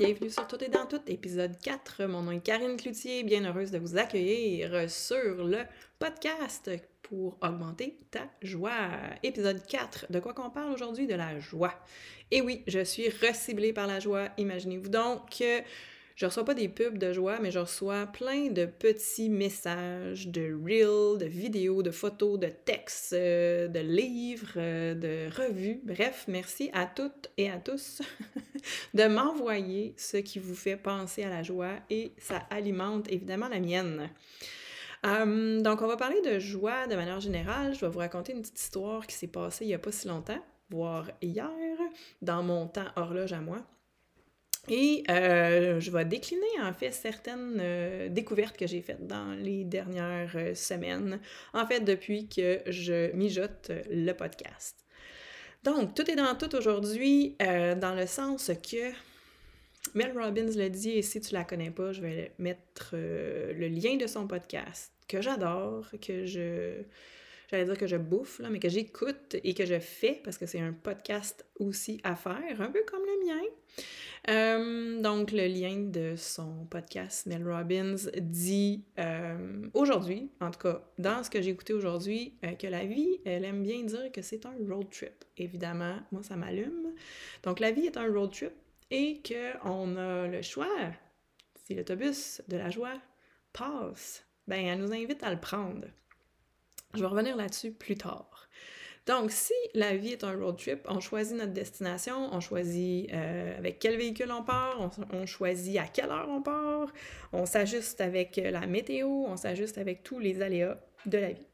bienvenue sur Tout et dans Tout, épisode 4. Mon nom est Karine Cloutier, bien heureuse de vous accueillir sur le podcast pour augmenter ta joie. Épisode 4, de quoi qu'on parle aujourd'hui? De la joie. Et oui, je suis reciblée par la joie, imaginez-vous donc que je reçois pas des pubs de joie, mais je reçois plein de petits messages, de reels, de vidéos, de photos, de textes, euh, de livres, euh, de revues. Bref, merci à toutes et à tous de m'envoyer ce qui vous fait penser à la joie et ça alimente évidemment la mienne. Hum, donc, on va parler de joie de manière générale. Je vais vous raconter une petite histoire qui s'est passée il n'y a pas si longtemps, voire hier, dans mon temps horloge à moi. Et euh, je vais décliner en fait certaines euh, découvertes que j'ai faites dans les dernières euh, semaines, en fait depuis que je mijote le podcast. Donc, tout est dans tout aujourd'hui, dans le sens que Mel Robbins le dit, et si tu la connais pas, je vais mettre le lien de son podcast, que j'adore, que je j'allais dire que je bouffe, là, mais que j'écoute et que je fais parce que c'est un podcast aussi à faire, un peu comme le mien. Euh, donc, le lien de son podcast, Mel Robbins, dit euh, aujourd'hui, en tout cas, dans ce que j'ai écouté aujourd'hui, euh, que la vie, elle aime bien dire que c'est un road trip. Évidemment, moi, ça m'allume. Donc, la vie est un road trip et qu'on a le choix, si l'autobus de la joie passe, ben, elle nous invite à le prendre. Je vais revenir là-dessus plus tard. Donc, si la vie est un road trip, on choisit notre destination, on choisit euh, avec quel véhicule on part, on, choisit à quelle heure on part, on s'ajuste avec la météo, on s'ajuste avec tous les aléas de la vie.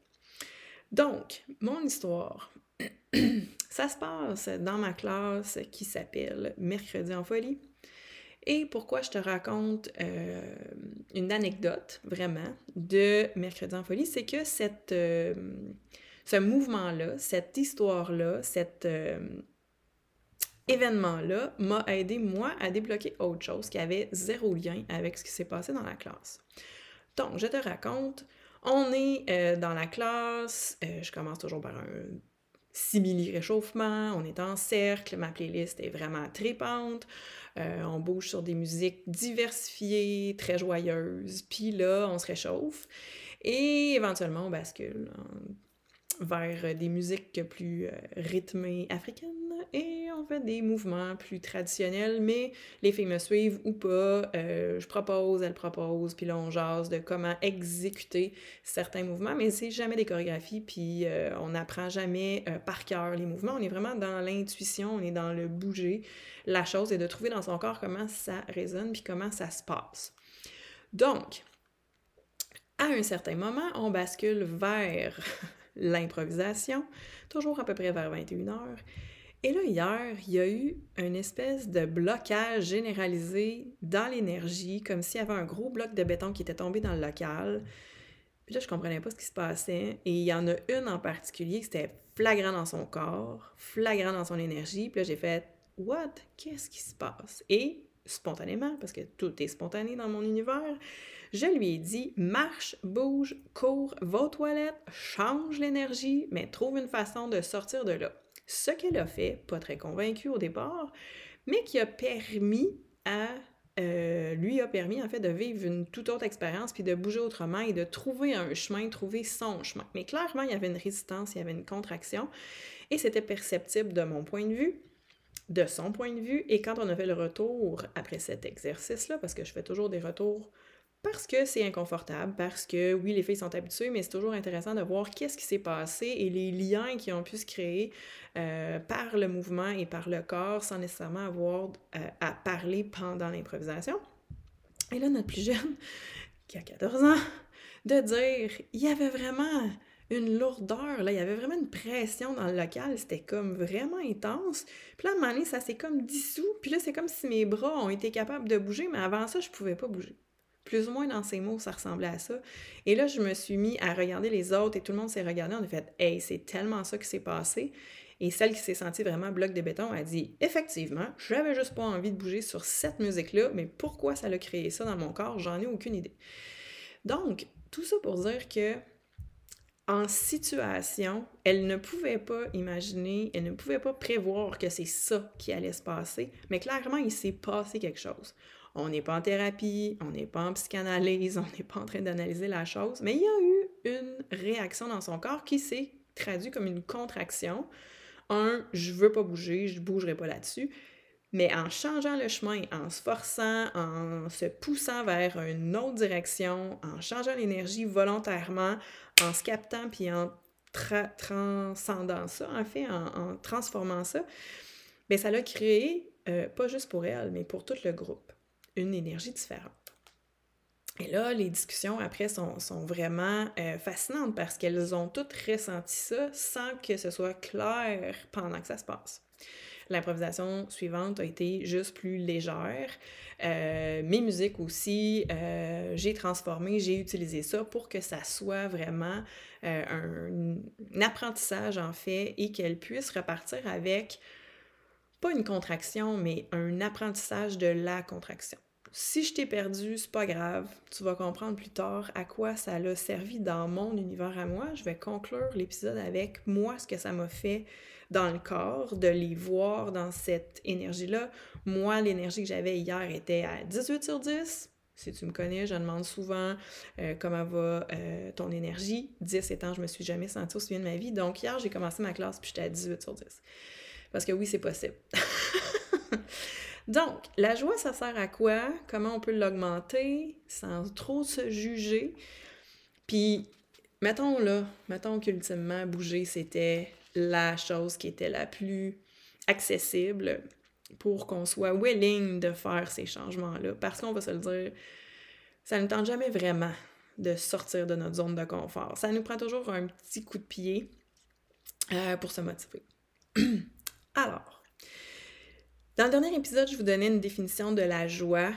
Donc, mon histoire, ça se passe dans ma classe qui s'appelle Mercredi en folie. Et pourquoi je te raconte euh, une anecdote, vraiment, de Mercredi en folie, c'est que euh, ce mouvement-là, cette histoire-là, cet euh, événement-là m'a aidé, moi, à débloquer autre chose qui avait zéro lien avec ce qui s'est passé dans la classe. Donc, je te raconte, on est dans la classe, je commence toujours par un simili-réchauffement, on est en cercle, ma playlist est vraiment trépante, euh, on bouge sur des musiques diversifiées, très joyeuses, puis là, on se réchauffe. Et éventuellement on bascule vers des musiques plus euh, rythmées africaines et on fait des mouvements plus traditionnels, mais les filles me suivent ou pas, euh, je propose, elles proposent, puis là on jase de comment exécuter certains mouvements, mais c'est jamais des chorégraphies, puis euh, on n'apprend jamais par cœur les mouvements, on est vraiment dans l'intuition, on est dans le bouger la chose et de trouver dans son corps comment ça résonne, puis comment ça se passe. Donc, à un certain moment, on bascule vers l'improvisation, toujours à peu près vers 21h. Et là, hier, il y a eu une espèce de blocage généralisé dans l'énergie, comme s'il y avait un gros bloc de béton qui était tombé dans le local. Puis là, je comprenais pas ce qui se passait. Et il y en a une en particulier qui était flagrant dans son corps, flagrant dans son énergie. Puis là, j'ai fait What? Qu'est-ce qui se passe? Et spontanément, parce que tout est spontané dans mon univers, je lui ai dit marche, bouge, cours, va aux toilettes, change l'énergie, mais trouve une façon de sortir de là. Ce qu'elle a fait, pas très convaincue au départ, mais qui a permis à euh, lui a permis en fait de vivre une toute autre expérience puis de bouger autrement et de trouver un chemin, trouver son chemin. Mais clairement, il y avait une résistance, il y avait une contraction et c'était perceptible de mon point de vue de son point de vue. Et quand on a fait le retour après cet exercice-là, parce que je fais toujours des retours parce que c'est inconfortable, parce que oui, les filles sont habituées, mais c'est toujours intéressant de voir qu'est-ce qui s'est passé et les liens qui ont pu se créer euh, par le mouvement et par le corps sans nécessairement avoir euh, à parler pendant l'improvisation. Et là, notre plus jeune, qui a 14 ans, de dire, il y avait vraiment une lourdeur, là, il y avait vraiment une pression dans le local, c'était comme vraiment intense. Puis là, à un moment donné, ça s'est comme dissous, puis là, c'est comme si mes bras ont été capables de bouger, mais avant ça, je pouvais pas bouger. Plus ou moins dans ces mots, ça ressemblait à ça. Et là, je me suis mis à regarder les autres et tout le monde s'est regardé. On a fait Hey, c'est tellement ça qui s'est passé. Et celle qui s'est sentie vraiment bloc de béton a dit Effectivement, j'avais juste pas envie de bouger sur cette musique-là, mais pourquoi ça a créé ça dans mon corps? J'en ai aucune idée. Donc, tout ça pour dire que en situation, elle ne pouvait pas imaginer, elle ne pouvait pas prévoir que c'est ça qui allait se passer, mais clairement, il s'est passé quelque chose. On n'est pas en thérapie, on n'est pas en psychanalyse, on n'est pas en train d'analyser la chose, mais il y a eu une réaction dans son corps qui s'est traduite comme une contraction. Un, je veux pas bouger, je bougerai pas là-dessus. Mais en changeant le chemin, en se forçant, en se poussant vers une autre direction, en changeant l'énergie volontairement, en se captant puis en transcendant ça, en fait, en, transformant ça, bien, ça l'a créé, euh, pas juste pour elle, mais pour tout le groupe, une énergie différente. Et là, les discussions après sont, vraiment euh, fascinantes parce qu'elles ont toutes ressenti ça sans que ce soit clair pendant que ça se passe. L'improvisation suivante a été juste plus légère. Euh, mes musiques aussi, euh, j'ai transformé, j'ai utilisé ça pour que ça soit vraiment euh, un, apprentissage en fait et qu'elle puisse repartir avec pas une contraction, mais un apprentissage de la contraction. Si je t'ai perdu, c'est pas grave. Tu vas comprendre plus tard à quoi ça a servi dans mon univers à moi. Je vais conclure l'épisode avec moi, ce que ça m'a fait dans le corps, de les voir dans cette énergie-là. Moi, l'énergie que j'avais hier était à 18 sur 10. Si tu me connais, je demande souvent euh, comment va euh, ton énergie. 10 étant, je me suis jamais sentie aussi bien de ma vie. Donc hier, j'ai commencé ma classe puis j'étais à 18 sur 10. Parce que oui, c'est possible. Donc, la joie, ça sert à quoi? Comment on peut l'augmenter sans trop se juger? Puis, mettons là, mettons qu'ultimement, bouger, c'était la chose qui était la plus accessible pour qu'on soit willing de faire ces changements-là. Parce qu'on va se le dire, ça ne tente jamais vraiment de sortir de notre zone de confort. Ça nous prend toujours un petit coup de pied euh, pour se motiver. Alors, dans le dernier épisode, je vous donnais une définition de la joie.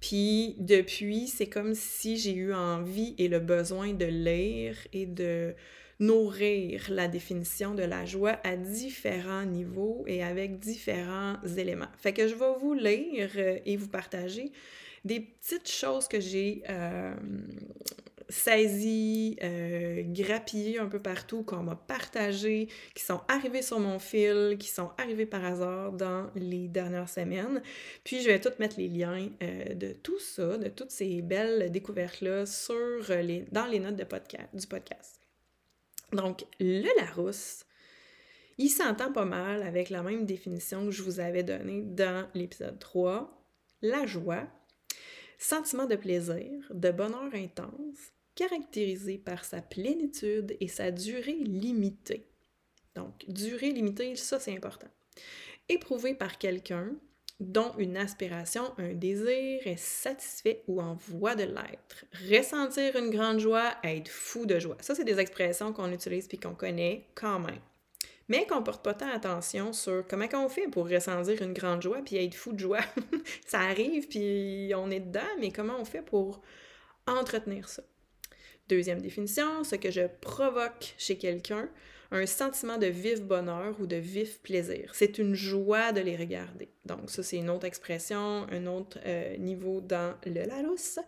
Puis depuis, c'est comme si j'ai eu envie et le besoin de lire et de nourrir la définition de la joie à différents niveaux et avec différents éléments. Fait que je vais vous lire euh, et vous partager des petites choses que j'ai euh, saisies, euh, un peu partout, qu'on m'a partagées, qui sont arrivées sur mon fil, qui sont arrivées par hasard dans les dernières semaines. Puis je vais tout mettre les liens de tout ça, de toutes ces belles découvertes-là les, dans les notes de podcast, du podcast. Donc, le Larousse, il s'entend pas mal avec la même définition que je vous avais donnée dans l'épisode 3. La joie, sentiment de plaisir, de bonheur intense, caractérisé par sa plénitude et sa durée limitée. Donc, durée limitée, ça c'est important. Éprouvé par quelqu'un dont une aspiration, un désir est satisfait ou en voie de l'être. Ressentir une grande joie, être fou de joie. Ça, c'est des expressions qu'on utilise puis qu'on connaît quand même. Mais qu'on porte pas tant attention sur comment on fait pour ressentir une grande joie puis être fou de joie. ça arrive puis on est dedans, mais comment on fait pour entretenir ça? Deuxième définition, ce que je provoque chez quelqu'un, un sentiment de vif bonheur ou de vif plaisir. C'est une joie de les regarder. Donc ça, c'est une autre expression, un autre euh, niveau dans le Larousse.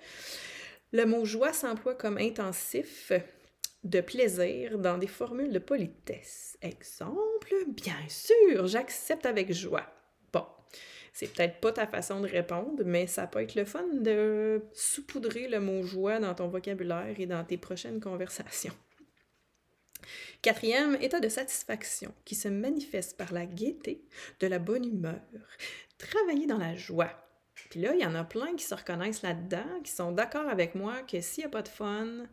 Le mot joie s'emploie comme intensif de plaisir dans des formules de politesse. Exemple, bien sûr, j'accepte avec joie. C'est peut-être pas ta façon de répondre, mais ça peut être le fun de saupoudrer le mot joie dans ton vocabulaire et dans tes prochaines conversations. Quatrième, état de satisfaction qui se manifeste par la gaieté, de la bonne humeur. Travailler dans la joie. Puis là, il y en a plein qui se reconnaissent là-dedans, qui sont d'accord avec moi que s'il n'y a pas de fun,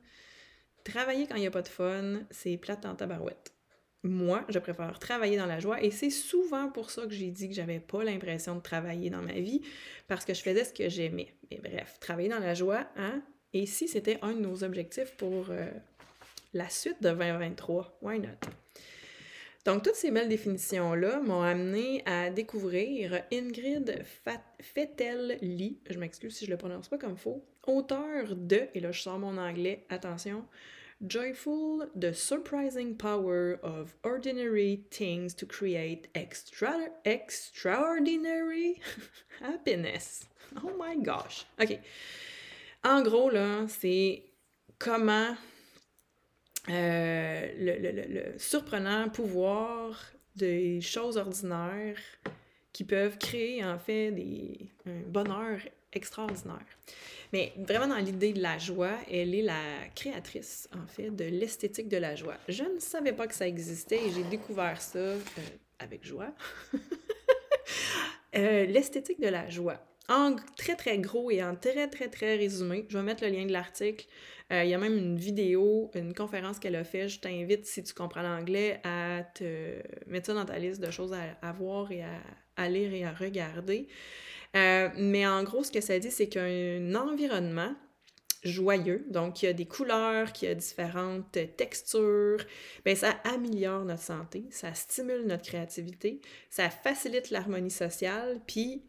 travailler quand il n'y a pas de fun, c'est plate en tabarouette. Moi, je préfère travailler dans la joie et c'est souvent pour ça que j'ai dit que j'avais pas l'impression de travailler dans ma vie parce que je faisais ce que j'aimais. Mais bref, travailler dans la joie, hein? Et si c'était un de nos objectifs pour, euh, la suite de 2023. Why not? Donc, toutes ces belles définitions-là m'ont amené à découvrir Ingrid Fettel-Lee, je m'excuse si je le prononce pas comme faux, auteur de, et là je sors mon anglais, attention, Joyful, the surprising power of ordinary things to create extra, extraordinary happiness. Oh my gosh. OK. En gros, là, c'est comment euh, le, surprenant pouvoir des choses ordinaires qui peuvent créer en fait des, un bonheur extraordinaire. Mais vraiment dans l'idée de la joie, elle est la créatrice en fait de l'esthétique de la joie. Je ne savais pas que ça existait et j'ai découvert ça euh, avec joie. Euh, l'esthétique de la joie. En très très gros et en très très très résumé, je vais mettre le lien de l'article. Euh, il y a même une vidéo, une conférence qu'elle a fait. Je t'invite, si tu comprends l'anglais, à te mettre ça dans ta liste de choses à, voir et à, lire et à regarder. Euh, mais en gros, ce que ça dit, c'est qu'un environnement joyeux, donc il y a des couleurs, qui a différentes textures, bien, ça améliore notre santé, ça stimule notre créativité, ça facilite l'harmonie sociale, puis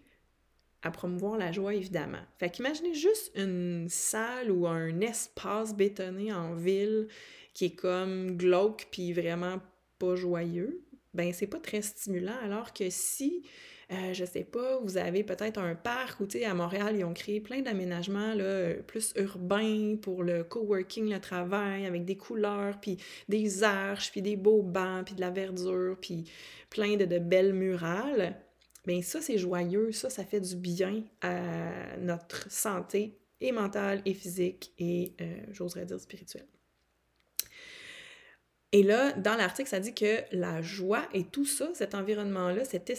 à promouvoir la joie, évidemment. Fait qu'imaginez juste une salle ou un espace bétonné en ville qui est comme glauque puis vraiment pas joyeux. Ben, c'est pas très stimulant, alors que si, euh, je sais pas, vous avez peut-être un parc où, tu sais, à Montréal, ils ont créé plein d'aménagements, là, plus urbains pour le coworking, le travail, avec des couleurs, puis des arches, puis des beaux bancs, puis de la verdure, puis plein de, de belles murales bien ça, c'est joyeux, ça, ça fait du bien à notre santé et mentale et physique et, euh, j'oserais dire, spirituelle. Et là, dans l'article, ça dit que la joie et tout ça, cet environnement-là, cette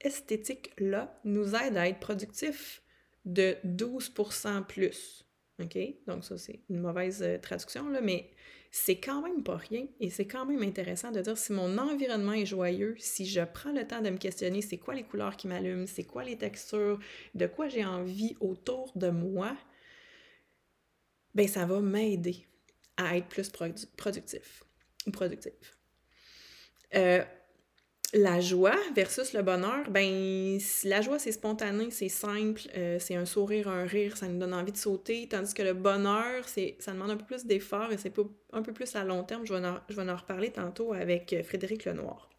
esthétique-là, nous aide à être productifs de 12% plus. OK? Donc, ça, c'est une mauvaise euh, traduction, là, mais c'est quand même pas rien et c'est quand même intéressant de dire si mon environnement est joyeux, si je prends le temps de me questionner c'est quoi les couleurs qui m'allument, c'est quoi les textures, de quoi j'ai envie autour de moi, ben ça va m'aider à être plus productif ou productive. Euh, la joie versus le bonheur, ben la joie c'est spontané, c'est simple, euh, c'est un sourire, un rire, ça nous donne envie de sauter, tandis que le bonheur, ça demande un peu plus d'effort et c'est un peu plus à long terme. Je vais en, je vais en reparler tantôt avec euh, Frédéric Lenoir.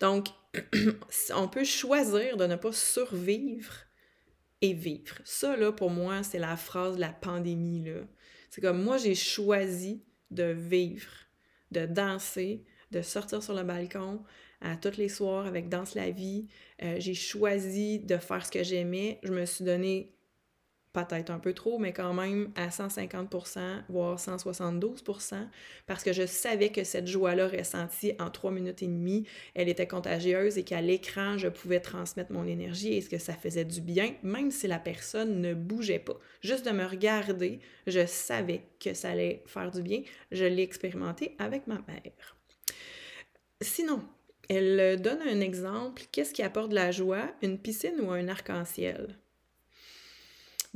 Donc, on peut choisir de ne pas survivre et vivre. Ça, là, pour moi, c'est la phrase de la pandémie, là. C'est comme moi, j'ai choisi de vivre, de danser, de sortir sur le balcon à tous les soirs avec Danse la vie. Euh, j'ai choisi de faire ce que j'aimais. Je me suis donné peut-être un peu trop, mais quand même à 150%, voire 172%, parce que je savais que cette joie-là ressentie en trois minutes et demie, elle était contagieuse et qu'à l'écran, je pouvais transmettre mon énergie et ce que ça faisait du bien, même si la personne ne bougeait pas. Juste de me regarder, je savais que ça allait faire du bien. Je l'ai expérimenté avec ma mère. Sinon, elle donne un exemple. Qu'est-ce qui apporte de la joie, une piscine ou un arc-en-ciel?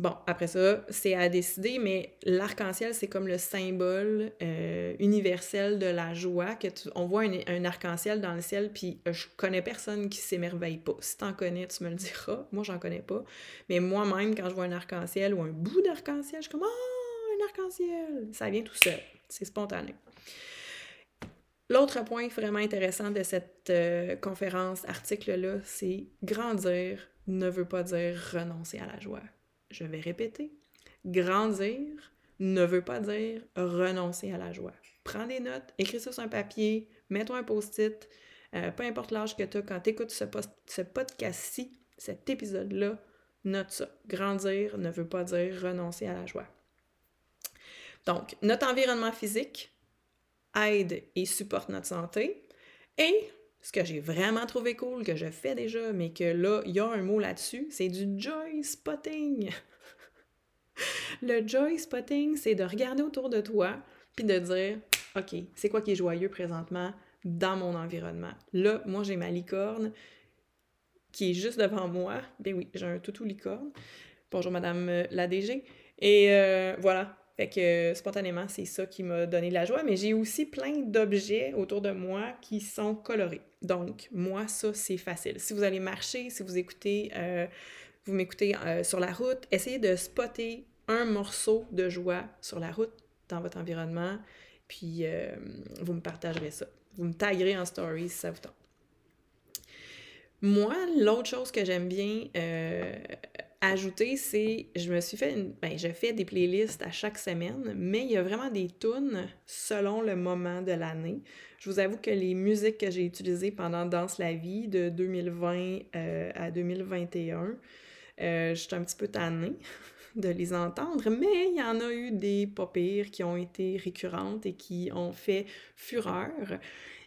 Bon, après ça, c'est à décider, mais l'arc-en-ciel, c'est comme le symbole euh, universel de la joie. Que on voit un, arc-en-ciel dans le ciel, puis euh, je connais personne qui s'émerveille pas. Si t'en connais, tu me le diras. Moi, j'en connais pas. Mais moi-même, quand je vois un arc-en-ciel ou un bout d'arc-en-ciel, je suis comme « Oh, un arc-en-ciel! » Ça vient tout seul. C'est spontané. L'autre point vraiment intéressant de cette euh, conférence, article-là, c'est grandir ne veut pas dire renoncer à la joie. Je vais répéter. Grandir ne veut pas dire renoncer à la joie. Prends des notes, écris ça sur un papier, mets-toi un post-it, euh, peu importe l'âge que tu as, quand tu écoutes ce, ce podcast-ci, cet épisode-là, note ça. Grandir ne veut pas dire renoncer à la joie. Donc, notre environnement physique, aide et supporte notre santé. Et ce que j'ai vraiment trouvé cool, que je fais déjà, mais que là, il y a un mot là-dessus, c'est du joy spotting. Le joy spotting, c'est de regarder autour de toi puis de dire OK, c'est quoi qui est joyeux présentement dans mon environnement? Là, moi, j'ai ma licorne qui est juste devant moi. Ben oui, j'ai un toutou licorne. Bonjour, Madame euh, la DG. Et euh, voilà, fait que spontanément, c'est ça qui m'a donné de la joie, mais j'ai aussi plein d'objets autour de moi qui sont colorés. Donc, moi, ça, c'est facile. Si vous allez marcher, si vous écoutez, euh, vous m'écoutez euh, sur la route, essayez de spotter un morceau de joie sur la route dans votre environnement, puis euh, vous me partagerez ça. Vous me taguerez en story si ça vous tente. Moi, l'autre chose que j'aime bien ajouter, c'est je me suis fait une, ben, je fais des playlists à chaque semaine, mais il y a vraiment des tunes selon le moment de l'année. Je vous avoue que les musiques que j'ai utilisées pendant Danse la vie de 2020 euh, à 2021, euh, je suis un petit peu tannée de les entendre, mais il y en a eu des pas pires qui ont été récurrentes et qui ont fait fureur.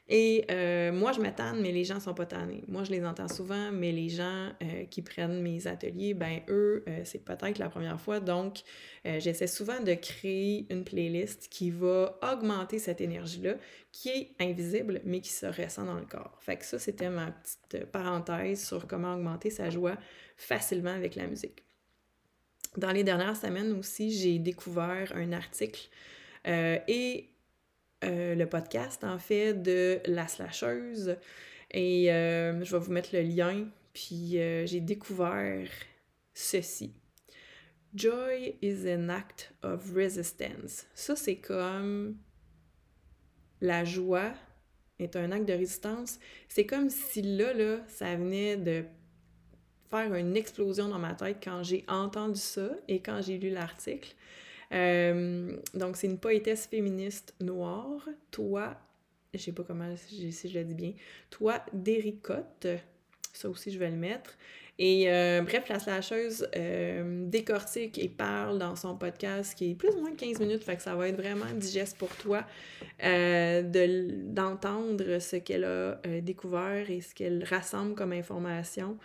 Et euh, moi, je m'attends, mais les gens sont pas tannés. Moi, je les entends souvent, mais les gens euh, qui prennent mes ateliers, ben eux, euh, c'est peut-être la première fois. Donc, j'essaie souvent de créer une playlist qui va augmenter cette énergie-là, qui est invisible, mais qui se ressent dans le corps. Fait que ça, c'était ma petite parenthèse sur comment augmenter sa joie facilement avec la musique. Dans les dernières semaines aussi, j'ai découvert un article et euh, le podcast, en fait, de La Slasheuse. Et euh, je vais vous mettre le lien. Puis euh, j'ai découvert ceci. Joy is an act of resistance. Ça, c'est comme la joie est un acte de résistance. C'est comme si là, là, ça venait de faire une explosion dans ma tête quand j'ai entendu ça et quand j'ai lu l'article. Euh, donc, c'est une poétesse féministe noire, toi, je sais pas comment, si je le dis bien, toi, d'Éricotte, ça aussi je vais le mettre. Et euh, bref, la slasheuse euh, décortique et parle dans son podcast qui est plus ou moins de 15 minutes, fait que ça va être vraiment digeste pour toi d'entendre ce qu'elle a découvert et ce qu'elle rassemble comme information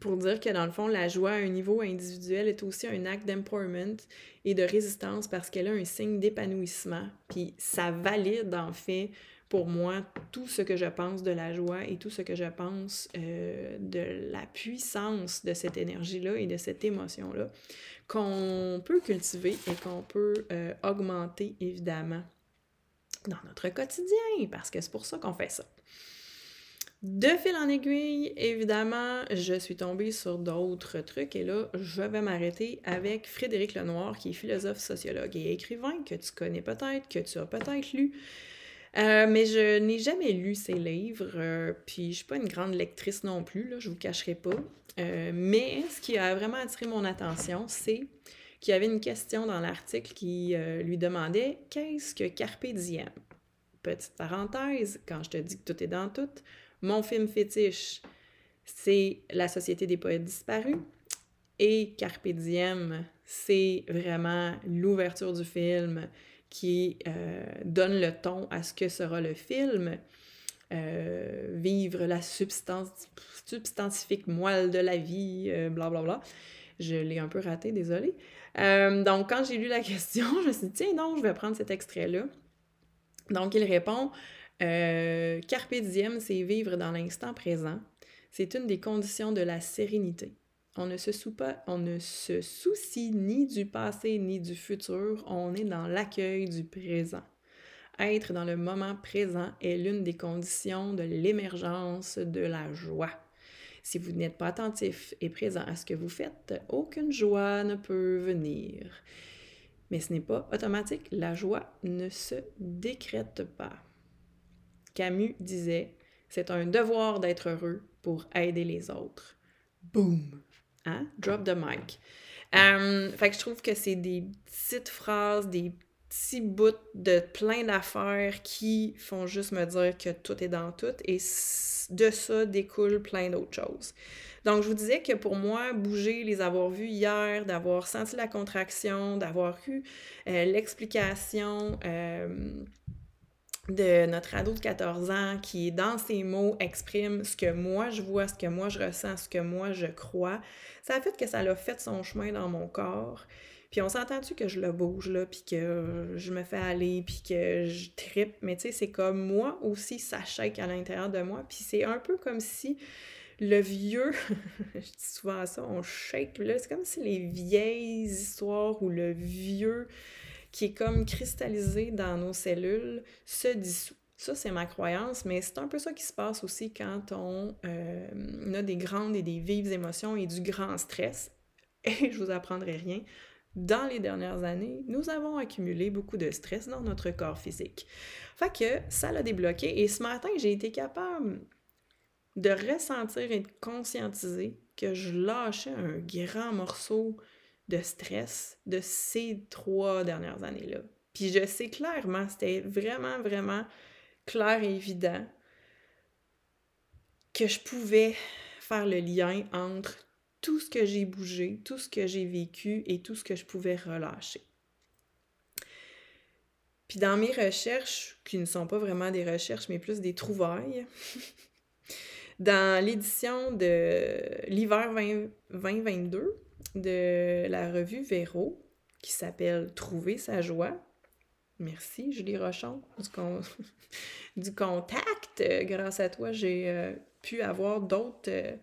pour dire que dans le fond, la joie à un niveau individuel est aussi un acte d'empowerment et de résistance parce qu'elle a un signe d'épanouissement. Puis ça valide en fait pour moi tout ce que je pense de la joie et tout ce que je pense euh, de la puissance de cette énergie-là et de cette émotion-là qu'on peut cultiver et qu'on peut euh, augmenter évidemment dans notre quotidien parce que c'est pour ça qu'on fait ça. De fil en aiguille, évidemment, je suis tombée sur d'autres trucs et là, je vais m'arrêter avec Frédéric Lenoir, qui est philosophe, sociologue et écrivain, que tu connais peut-être, que tu as peut-être lu. Euh, mais je n'ai jamais lu ses livres, euh, puis je suis pas une grande lectrice non plus, là, je vous cacherai pas. Euh, mais ce qui a vraiment attiré mon attention, c'est qu'il y avait une question dans l'article qui lui demandait qu'est-ce que Carpe Diem? Petite parenthèse, quand je te dis que tout est dans tout, mon film fétiche, c'est La Société des poètes disparus. Et Carpe Diem, c'est vraiment l'ouverture du film qui euh, donne le ton à ce que sera le film. Euh, vivre la substance, substantifique moelle de la vie, blablabla. Euh, bla, bla. Je l'ai un peu raté, désolé. donc, quand j'ai lu la question, je me suis dit, tiens, non, je vais prendre cet extrait-là. Donc, il répond euh, carpe diem, c'est vivre dans l'instant présent. C'est une des conditions de la sérénité. On ne, se on ne se soucie ni du passé ni du futur, on est dans l'accueil du présent. Être dans le moment présent est l'une des conditions de l'émergence de la joie. Si vous n'êtes pas attentif et présent à ce que vous faites, aucune joie ne peut venir. Mais ce n'est pas automatique, la joie ne se décrète pas. Camus disait C'est un devoir d'être heureux pour aider les autres. Boom! Hein? Drop the mic. Um, fait que je trouve que c'est des petites phrases, des petits bouts de plein d'affaires qui font juste me dire que tout est dans tout et de ça découle plein d'autres choses. Donc, je vous disais que pour moi, bouger, les avoir vus hier, d'avoir senti la contraction, d'avoir eu euh, l'explication, euh, de notre ado de 14 ans qui, dans ses mots, exprime ce que moi je vois, ce que moi je ressens, ce que moi je crois, ça fait que ça a fait son chemin dans mon corps. Puis on s'entend-tu que je le bouge, là, puis que je me fais aller, puis que je trippe, mais tu sais, c'est comme moi aussi, ça shake à l'intérieur de moi, puis c'est un peu comme si le vieux, je dis souvent ça, on shake, là, c'est comme si les vieilles histoires ou le vieux qui est comme cristallisé dans nos cellules, se dissout. Ça, c'est ma croyance, mais c'est un peu ça qui se passe aussi quand on, euh, a des grandes et des vives émotions et du grand stress. Et je vous apprendrai rien. Dans les dernières années, nous avons accumulé beaucoup de stress dans notre corps physique. Fait que ça l'a débloqué et ce matin, j'ai été capable de ressentir et de conscientiser que je lâchais un grand morceau de stress de ces trois dernières années-là. Puis je sais clairement, c'était vraiment, vraiment clair et évident que je pouvais faire le lien entre tout ce que j'ai bougé, tout ce que j'ai vécu et tout ce que je pouvais relâcher. Puis dans mes recherches, qui ne sont pas vraiment des recherches, mais plus des trouvailles, dans l'édition de l'hiver 2022 de la revue Véro, qui s'appelle Trouver sa joie, Merci, Julie Rochon, du, contact. Grâce à toi, j'ai euh, pu avoir d'autres euh,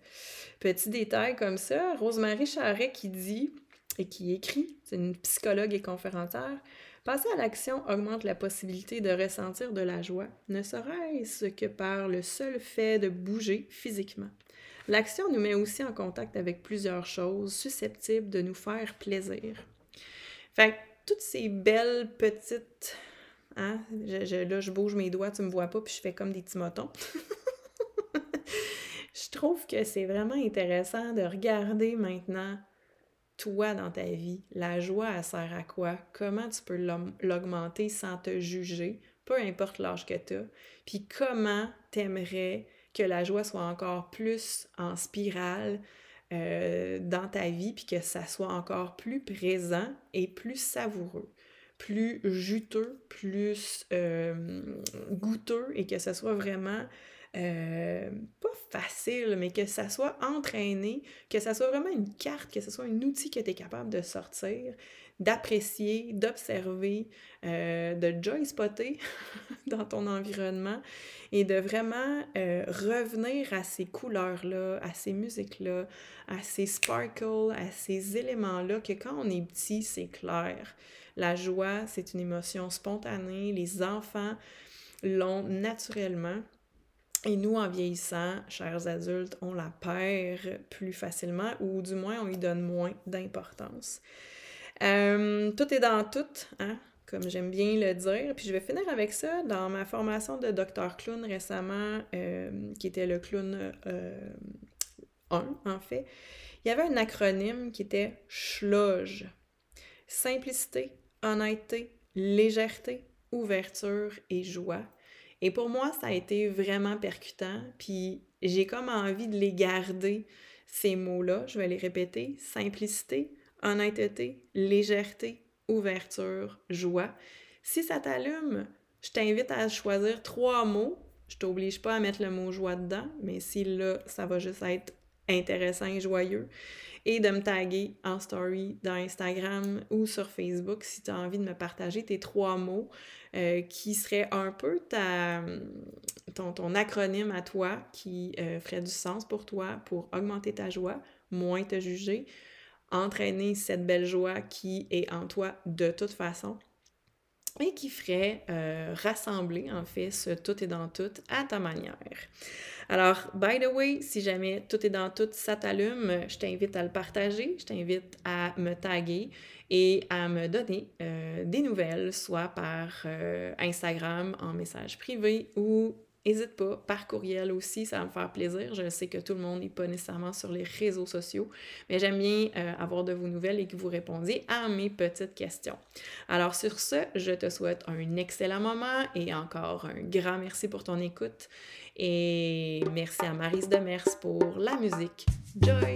petits détails comme ça. Rosemary Charret qui dit et qui écrit, c'est une psychologue et conférencière, Passer à l'action augmente la possibilité de ressentir de la joie, ne serait-ce que par le seul fait de bouger physiquement. L'action nous met aussi en contact avec plusieurs choses susceptibles de nous faire plaisir. Fait toutes ces belles petites. Hein, là, je bouge mes doigts, tu me vois pas, puis je fais comme des petits motons. je trouve que c'est vraiment intéressant de regarder maintenant toi dans ta vie. La joie, elle sert à quoi? Comment tu peux l'augmenter sans te juger, peu importe l'âge que tu as. Puis comment t'aimerais que la joie soit encore plus en spirale euh, dans ta vie, puis que ça soit encore plus présent et plus savoureux plus juteux, plus euh, goûteux et que ce soit vraiment euh, pas facile, mais que ça soit entraîné, que ça soit vraiment une carte, que ce soit un outil que tu es capable de sortir, d'apprécier, d'observer, euh, de joy spotter dans ton environnement et de vraiment euh, revenir à ces couleurs-là, à ces musiques-là, à ces sparkles, à ces éléments-là que quand on est petit, c'est clair. La joie, c'est une émotion spontanée. Les enfants l'ont naturellement. Et nous, en vieillissant, chers adultes, on la perd plus facilement ou du moins on lui donne moins d'importance. Euh, tout est dans tout, hein, comme j'aime bien le dire. Puis je vais finir avec ça. Dans ma formation de docteur clown récemment, euh, qui était le clown 1 euh, en fait, il y avait un acronyme qui était SHLOGE. Simplicité, honnêteté, légèreté, ouverture et joie. Et pour moi, ça a été vraiment percutant. Puis j'ai comme envie de les garder, ces mots-là. Je vais les répéter. Simplicité, honnêteté, légèreté, ouverture, joie. Si ça t'allume, je t'invite à choisir trois mots. Je t'oblige pas à mettre le mot joie dedans, mais si là, ça va juste être intéressant et joyeux et de me taguer en story dans Instagram ou sur Facebook si tu as envie de me partager tes trois mots euh, qui seraient un peu ta, ton, acronyme à toi qui euh, ferait du sens pour toi pour augmenter ta joie, moins te juger, entraîner cette belle joie qui est en toi de toute façon et qui ferait euh, rassembler en fait ce tout est dans tout à ta manière. Alors, by the way, si jamais tout est dans tout, ça t'allume, je t'invite à le partager, je t'invite à me taguer et à me donner euh, des nouvelles, soit par euh, Instagram en message privé ou N'hésite pas, par courriel aussi, ça va me faire plaisir. Je sais que tout le monde n'est pas nécessairement sur les réseaux sociaux, mais j'aime bien euh, avoir de vos nouvelles et que vous répondiez à mes petites questions. Alors sur ce, je te souhaite un excellent moment et encore un grand merci pour ton écoute. Et merci à Marise Demers pour la musique. Joy!